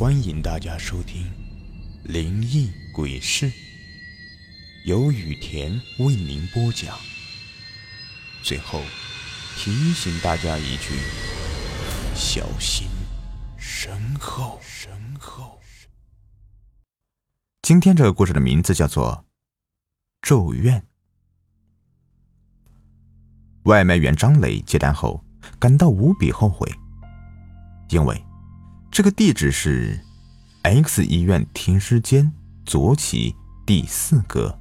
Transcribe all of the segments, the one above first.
欢迎大家收听《灵异鬼事》，由雨田为您播讲。最后提醒大家一句：小心身后。身后。今天这个故事的名字叫做《咒怨》。外卖员张磊接单后感到无比后悔，因为。这个地址是 X 医院停尸间左起第四格，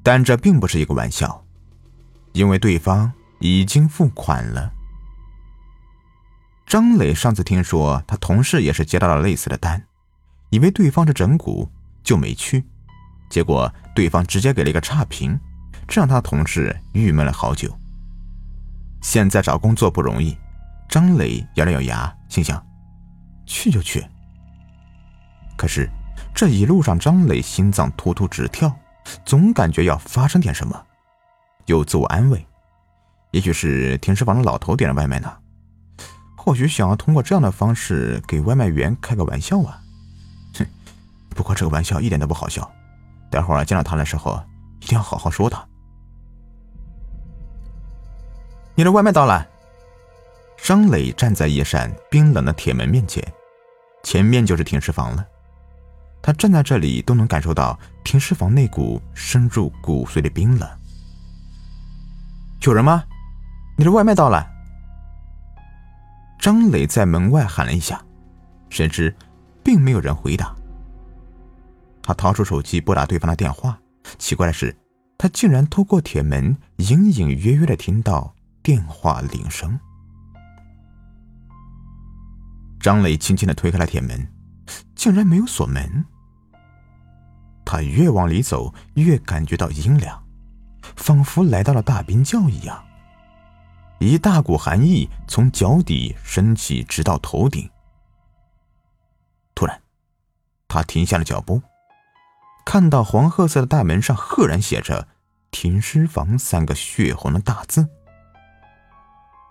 但这并不是一个玩笑，因为对方已经付款了。张磊上次听说他同事也是接到了类似的单，以为对方是整蛊，就没去，结果对方直接给了一个差评，这让他同事郁闷了好久。现在找工作不容易。张磊咬了咬牙，心想：“去就去。”可是这一路上，张磊心脏突突直跳，总感觉要发生点什么，又自我安慰：“也许是停尸房的老头点了外卖呢，或许想要通过这样的方式给外卖员开个玩笑啊。”哼，不过这个玩笑一点都不好笑，待会儿见到他的时候，一定要好好说他。你的外卖到了。张磊站在一扇冰冷的铁门面前，前面就是停尸房了。他站在这里都能感受到停尸房那股深入骨髓的冰冷。有人吗？你的外卖到了。张磊在门外喊了一下，谁知并没有人回答。他掏出手机拨打对方的电话，奇怪的是，他竟然透过铁门隐隐约约的听到电话铃声。张磊轻轻的推开了铁门，竟然没有锁门。他越往里走，越感觉到阴凉，仿佛来到了大冰窖一样。一大股寒意从脚底升起，直到头顶。突然，他停下了脚步，看到黄褐色的大门上赫然写着“停尸房”三个血红的大字。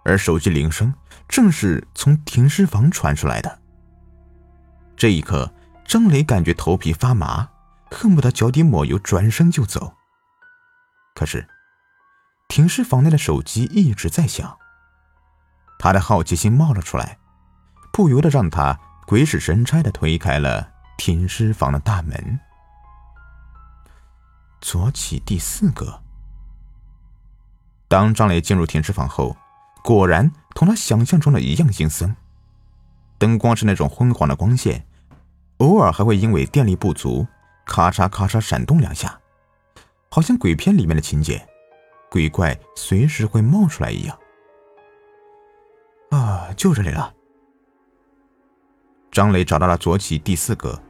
而手机铃声正是从停尸房传出来的。这一刻，张磊感觉头皮发麻，恨不得脚底抹油，转身就走。可是，停尸房内的手机一直在响。他的好奇心冒了出来，不由得让他鬼使神差的推开了停尸房的大门。左起第四个。当张磊进入停尸房后。果然同他想象中的一样阴森，灯光是那种昏黄的光线，偶尔还会因为电力不足，咔嚓咔嚓闪动两下，好像鬼片里面的情节，鬼怪随时会冒出来一样。啊，就这里了。张磊找到了左起第四格，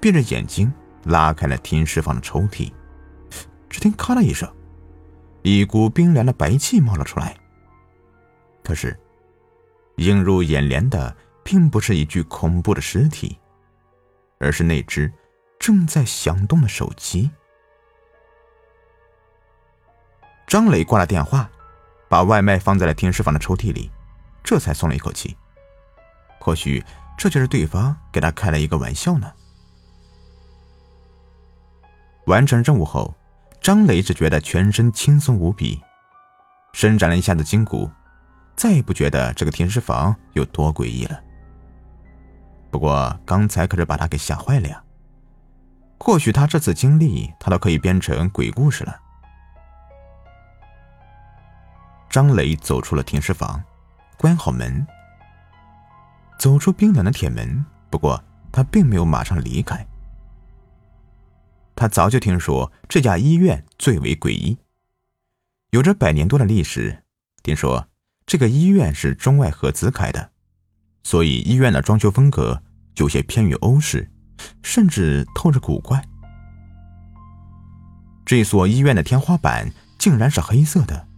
闭着眼睛拉开了停尸房的抽屉，只听咔啦一声，一股冰凉的白气冒了出来。可是，映入眼帘的并不是一具恐怖的尸体，而是那只正在响动的手机。张磊挂了电话，把外卖放在了停尸房的抽屉里，这才松了一口气。或许这就是对方给他开了一个玩笑呢。完成任务后，张磊只觉得全身轻松无比，伸展了一下子筋骨。再也不觉得这个停尸房有多诡异了。不过刚才可是把他给吓坏了呀。或许他这次经历，他都可以编成鬼故事了。张磊走出了停尸房，关好门，走出冰冷的铁门。不过他并没有马上离开。他早就听说这家医院最为诡异，有着百年多的历史。听说。这个医院是中外合资开的，所以医院的装修风格有些偏于欧式，甚至透着古怪。这所医院的天花板竟然是黑色的，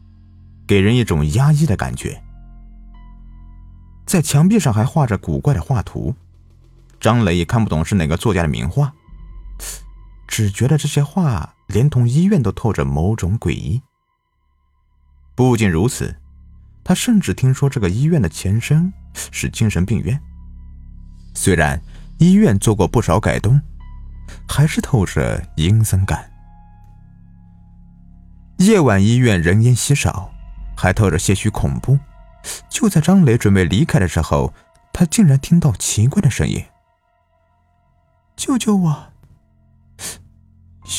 给人一种压抑的感觉。在墙壁上还画着古怪的画图，张磊也看不懂是哪个作家的名画，只觉得这些画连同医院都透着某种诡异。不仅如此。他甚至听说这个医院的前身是精神病院，虽然医院做过不少改动，还是透着阴森感。夜晚医院人烟稀少，还透着些许恐怖。就在张磊准备离开的时候，他竟然听到奇怪的声音：“救救我！”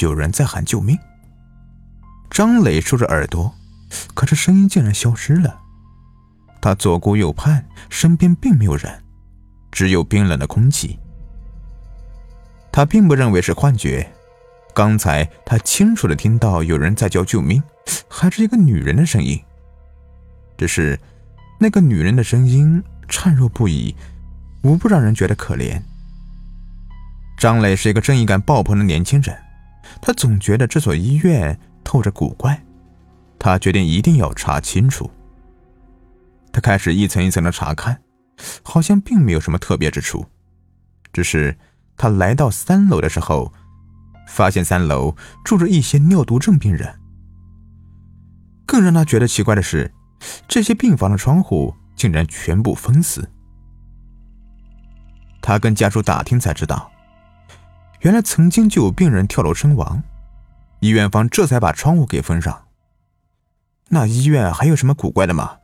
有人在喊救命。张磊竖着耳朵，可这声音竟然消失了。他左顾右盼，身边并没有人，只有冰冷的空气。他并不认为是幻觉，刚才他清楚的听到有人在叫救命，还是一个女人的声音。只是，那个女人的声音颤弱不已，无不让人觉得可怜。张磊是一个正义感爆棚的年轻人，他总觉得这所医院透着古怪，他决定一定要查清楚。他开始一层一层的查看，好像并没有什么特别之处，只是。他来到三楼的时候，发现三楼住着一些尿毒症病人。更让他觉得奇怪的是，这些病房的窗户竟然全部封死。他跟家属打听才知道，原来曾经就有病人跳楼身亡，医院方这才把窗户给封上。那医院还有什么古怪的吗？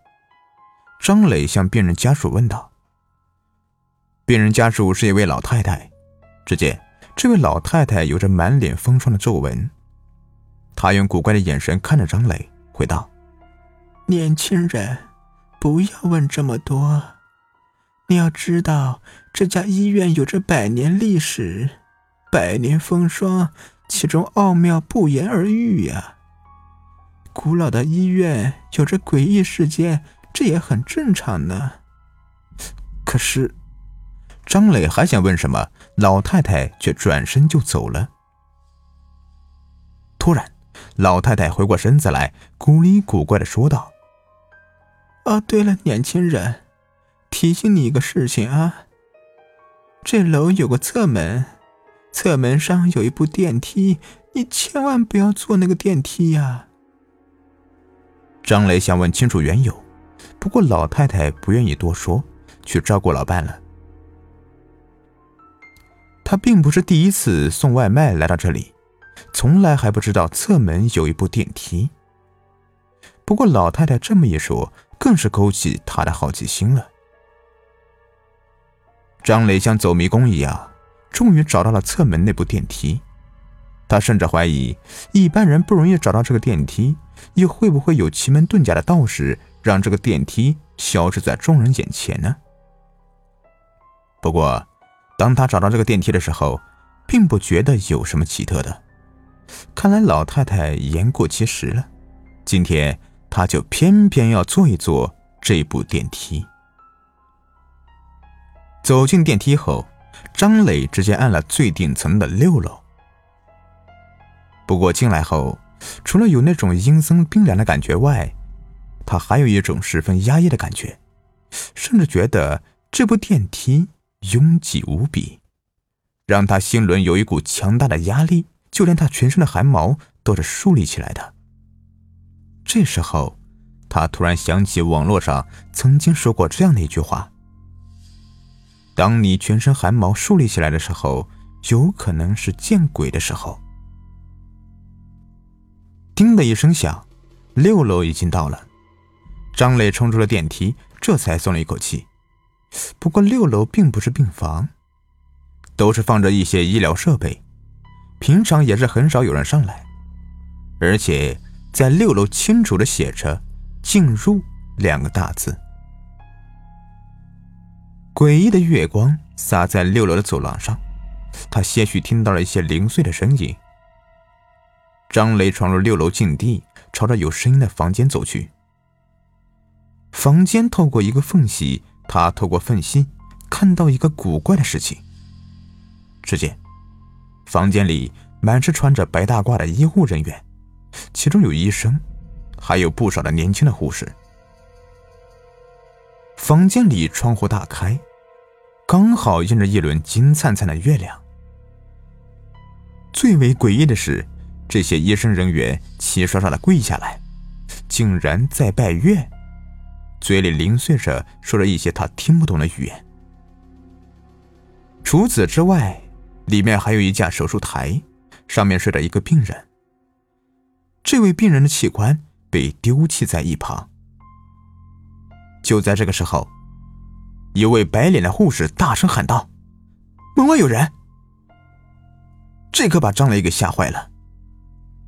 张磊向病人家属问道。病人家属是一位老太太。只见这位老太太有着满脸风霜的皱纹，她用古怪的眼神看着张磊，回道：“年轻人，不要问这么多。你要知道，这家医院有着百年历史，百年风霜，其中奥妙不言而喻呀。古老的医院有着诡异事件，这也很正常呢。可是……”张磊还想问什么，老太太却转身就走了。突然，老太太回过身子来，古里古怪的说道：“哦，对了，年轻人，提醒你一个事情啊。这楼有个侧门，侧门上有一部电梯，你千万不要坐那个电梯呀。”张磊想问清楚缘由，不过老太太不愿意多说，去照顾老伴了。他并不是第一次送外卖来到这里，从来还不知道侧门有一部电梯。不过老太太这么一说，更是勾起他的好奇心了。张磊像走迷宫一样，终于找到了侧门那部电梯。他甚至怀疑，一般人不容易找到这个电梯，又会不会有奇门遁甲的道士让这个电梯消失在众人眼前呢？不过。当他找到这个电梯的时候，并不觉得有什么奇特的。看来老太太言过其实了，今天他就偏偏要坐一坐这部电梯。走进电梯后，张磊直接按了最顶层的六楼。不过进来后，除了有那种阴森冰凉的感觉外，他还有一种十分压抑的感觉，甚至觉得这部电梯。拥挤无比，让他心轮有一股强大的压力，就连他全身的汗毛都是竖立起来的。这时候，他突然想起网络上曾经说过这样的一句话：“当你全身汗毛竖立起来的时候，有可能是见鬼的时候。”叮的一声响，六楼已经到了。张磊冲出了电梯，这才松了一口气。不过六楼并不是病房，都是放着一些医疗设备，平常也是很少有人上来，而且在六楼清楚的写着“进入”两个大字。诡异的月光洒在六楼的走廊上，他些许听到了一些零碎的声音。张雷闯入六楼禁地，朝着有声音的房间走去。房间透过一个缝隙。他透过缝隙看到一个古怪的事情。只见房间里满是穿着白大褂的医护人员，其中有医生，还有不少的年轻的护士。房间里窗户大开，刚好映着一轮金灿灿的月亮。最为诡异的是，这些医生人员齐刷刷的跪下来，竟然在拜月。嘴里零碎着说着一些他听不懂的语言。除此之外，里面还有一架手术台，上面睡着一个病人。这位病人的器官被丢弃在一旁。就在这个时候，一位白脸的护士大声喊道：“门外有人！”这可把张雷给吓坏了。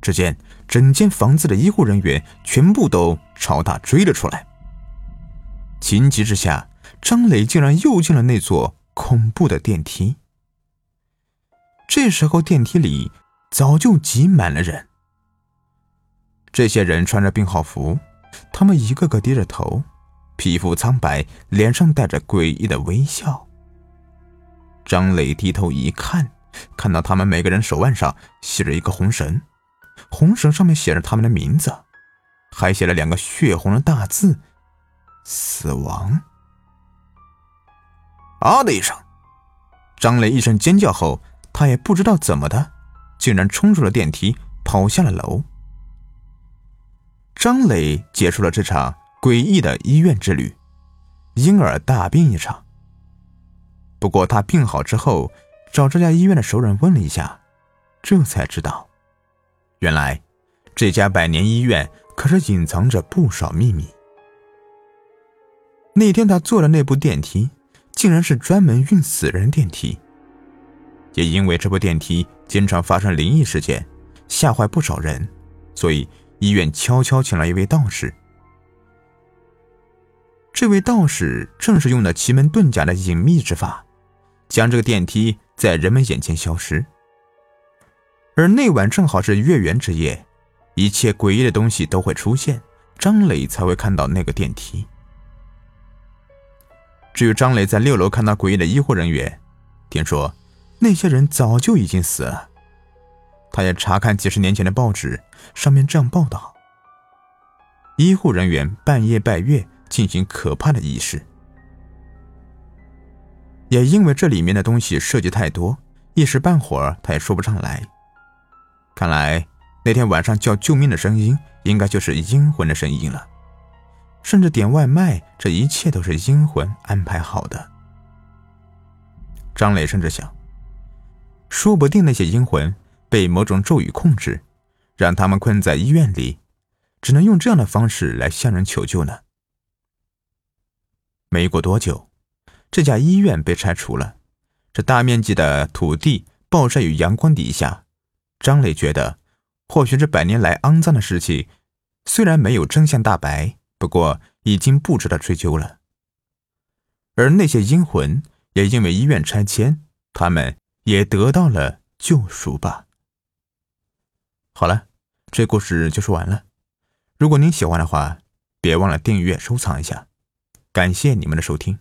只见整间房子的医护人员全部都朝他追了出来。情急之下，张磊竟然又进了那座恐怖的电梯。这时候，电梯里早就挤满了人。这些人穿着病号服，他们一个个低着头，皮肤苍白，脸上带着诡异的微笑。张磊低头一看，看到他们每个人手腕上系着一个红绳，红绳上面写着他们的名字，还写了两个血红的大字：“死亡。”啊的一声，张磊一声尖叫后，他也不知道怎么的，竟然冲出了电梯，跑下了楼。张磊结束了这场诡异的医院之旅，因而大病一场。不过他病好之后，找这家医院的熟人问了一下，这才知道，原来这家百年医院可是隐藏着不少秘密。那天他坐的那部电梯，竟然是专门运死人电梯。也因为这部电梯经常发生灵异事件，吓坏不少人，所以。医院悄悄请来一位道士，这位道士正是用了奇门遁甲的隐秘之法，将这个电梯在人们眼前消失。而那晚正好是月圆之夜，一切诡异的东西都会出现，张磊才会看到那个电梯。至于张磊在六楼看到诡异的医护人员，听说那些人早就已经死了。他也查看几十年前的报纸，上面这样报道：医护人员半夜拜月进行可怕的仪式。也因为这里面的东西涉及太多，一时半会儿他也说不上来。看来那天晚上叫救命的声音，应该就是阴魂的声音了。甚至点外卖，这一切都是阴魂安排好的。张磊甚至想，说不定那些阴魂。被某种咒语控制，让他们困在医院里，只能用这样的方式来向人求救呢。没过多久，这家医院被拆除了，这大面积的土地暴晒于阳光底下。张磊觉得，或许这百年来肮脏的事情，虽然没有真相大白，不过已经不值得追究了。而那些阴魂也因为医院拆迁，他们也得到了救赎吧。好了，这故事就说完了。如果您喜欢的话，别忘了订阅、收藏一下。感谢你们的收听。